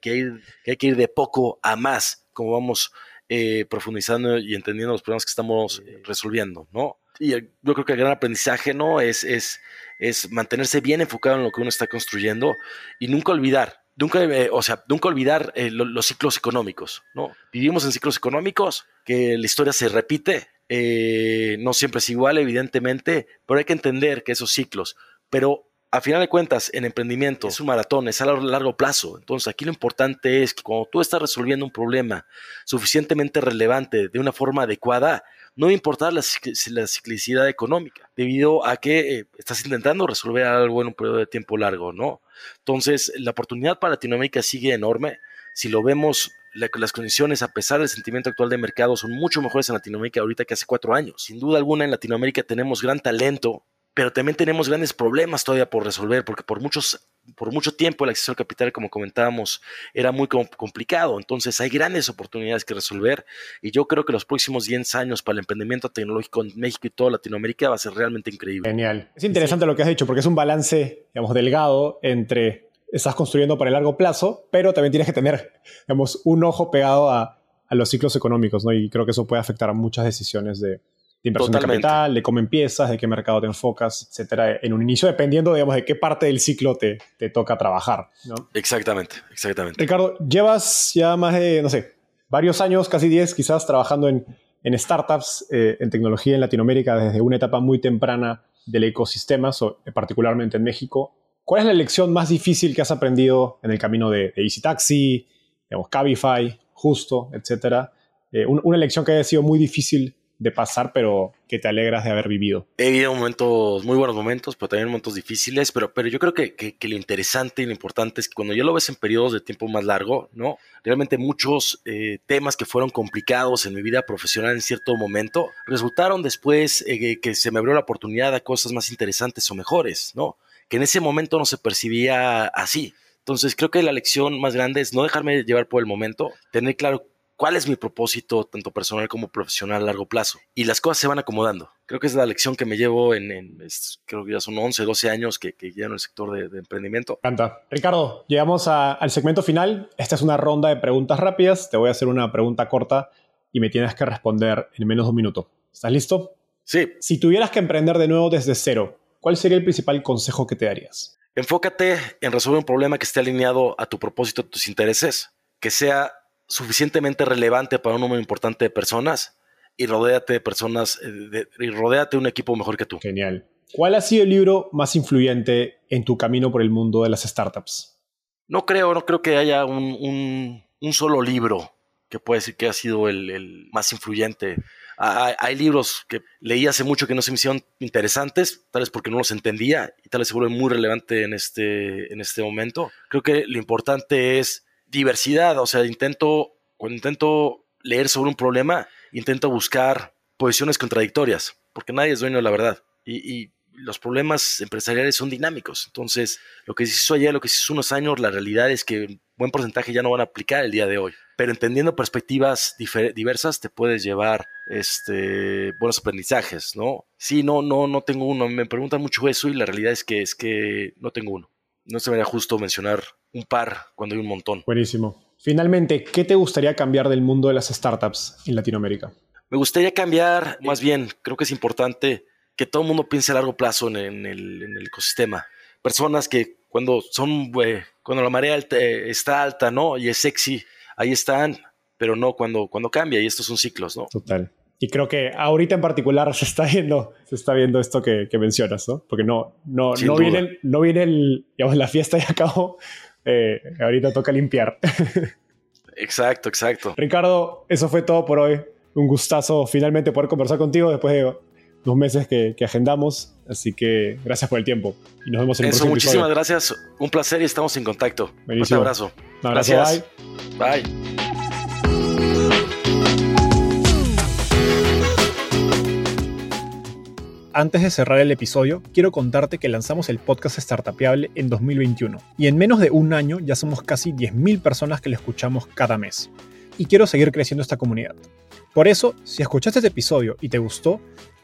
hay, que ir de poco a más, como vamos eh, profundizando y entendiendo los problemas que estamos eh, resolviendo, ¿no? Y yo creo que el gran aprendizaje, ¿no? Es, es, es mantenerse bien enfocado en lo que uno está construyendo y nunca olvidar, nunca, eh, o sea, nunca olvidar los ciclos económicos, ¿no? Vivimos en ciclos económicos, que la historia se repite, eh, no siempre es igual, evidentemente, pero hay que entender que esos ciclos, pero a final de cuentas, en emprendimiento es un maratón, es a largo plazo. Entonces, aquí lo importante es que cuando tú estás resolviendo un problema suficientemente relevante de una forma adecuada, no importa la, ciclicidad económica, debido a que eh, estás intentando resolver algo en un periodo de tiempo largo, ¿no? Entonces, la oportunidad para Latinoamérica sigue enorme. Si lo vemos las condiciones, a pesar del sentimiento actual de mercado, son mucho mejores en Latinoamérica ahorita que hace cuatro años. Sin duda alguna, en Latinoamérica tenemos gran talento, pero también tenemos grandes problemas todavía por resolver, porque por, muchos, por mucho tiempo el acceso al capital, como comentábamos, era muy complicado. Entonces hay grandes oportunidades que resolver y yo creo que los próximos 10 años para el emprendimiento tecnológico en México y toda Latinoamérica va a ser realmente increíble. Genial. Es interesante lo que has dicho, porque es un balance, digamos, delgado entre estás construyendo para el largo plazo, pero también tienes que tener, digamos, un ojo pegado a, los ciclos económicos, ¿no? Y creo que eso puede afectar a muchas decisiones de, inversión de capital, de cómo empiezas, de qué mercado te enfocas, etcétera, en un inicio, dependiendo, digamos, de qué parte del ciclo te, te toca trabajar, ¿no? Exactamente, exactamente. Ricardo, llevas ya más de, no sé, varios años, casi 10 quizás, trabajando en, en startups, eh, en tecnología en Latinoamérica desde una etapa muy temprana del ecosistema, particularmente en México. ¿Cuál es la lección más difícil que has aprendido en el camino de, Easy Taxi, digamos, Cabify, Justo, etcétera? Eh, una lección que haya sido muy difícil de pasar, pero que te alegras de haber vivido. He vivido momentos, muy buenos momentos, pero también momentos difíciles, pero, pero yo creo que, que, lo interesante y lo importante es que cuando ya lo ves en periodos de tiempo más largo, ¿no? Realmente muchos eh, temas que fueron complicados en mi vida profesional en cierto momento resultaron después eh, que se me abrió la oportunidad a cosas más interesantes o mejores, ¿no? Que en ese momento no se percibía así. Entonces creo que la lección más grande es no dejarme llevar por el momento, tener claro cuál es mi propósito, tanto personal como profesional a largo plazo. Y las cosas se van acomodando. Creo que es la lección que me llevo en, creo que ya son 11, 12 años que, que llevo en el sector de, emprendimiento. Canta. Ricardo, llegamos al segmento final. Esta es una ronda de preguntas rápidas. Te voy a hacer una pregunta corta y me tienes que responder en menos de un minuto. ¿Estás listo? Sí. Si tuvieras que emprender de nuevo desde cero, ¿cuál sería el principal consejo que te darías? Enfócate en resolver un problema que esté alineado a tu propósito, a tus intereses, que sea suficientemente relevante para un número importante de personas y rodéate de personas eh, y rodéate de un equipo mejor que tú. Genial. ¿Cuál ha sido el libro más influyente en tu camino por el mundo de las startups? No creo, no creo que haya un, solo libro que pueda decir que ha sido el más influyente hay, libros que leí hace mucho que no se me hicieron interesantes, tal vez porque no los entendía y tal vez se vuelven muy relevante en este, en este momento. Creo que lo importante es diversidad, o sea, intento, cuando intento leer sobre un problema, intento buscar posiciones contradictorias, porque nadie es dueño de la verdad. y, los problemas empresariales son dinámicos. Entonces, lo que se hizo ayer, lo que se hizo unos años, la realidad es que buen porcentaje ya no van a aplicar el día de hoy. Pero entendiendo perspectivas diversas, te puedes llevar este, buenos aprendizajes, ¿no? Sí, no, no, no tengo uno. Me preguntan mucho eso y la realidad es que, es que no tengo uno. No se me haría justo mencionar un par cuando hay un montón. Buenísimo. Finalmente, ¿qué te gustaría cambiar del mundo de las startups en Latinoamérica? Me gustaría cambiar, más bien, creo que es importante que todo el mundo piense a largo plazo en, el, ecosistema. Personas que cuando son, cuando la marea eh, está alta, ¿no? Y es sexy, ahí están, pero no cuando, cuando cambia y estos son ciclos, ¿no? Total. Y creo que ahorita en particular se está viendo, se está viendo esto que, mencionas, ¿no? Porque no, no, no viene, no viene el, digamos, la fiesta ya acabó, eh, ahorita toca limpiar. Exacto, exacto. Ricardo, eso fue todo por hoy. Un gustazo finalmente poder conversar contigo después de dos meses que, agendamos. Así que gracias por el tiempo. Y nos vemos en el Eso, próximo muchísimas gracias. Un placer y estamos en contacto. Un abrazo. Un abrazo. Gracias. bye. Antes de cerrar el episodio, quiero contarte que lanzamos el podcast Startupiable en 2021 y en menos de un año ya somos casi 10.000 personas que lo escuchamos cada mes. Y quiero seguir creciendo esta comunidad. Por eso, si escuchaste este episodio y te gustó,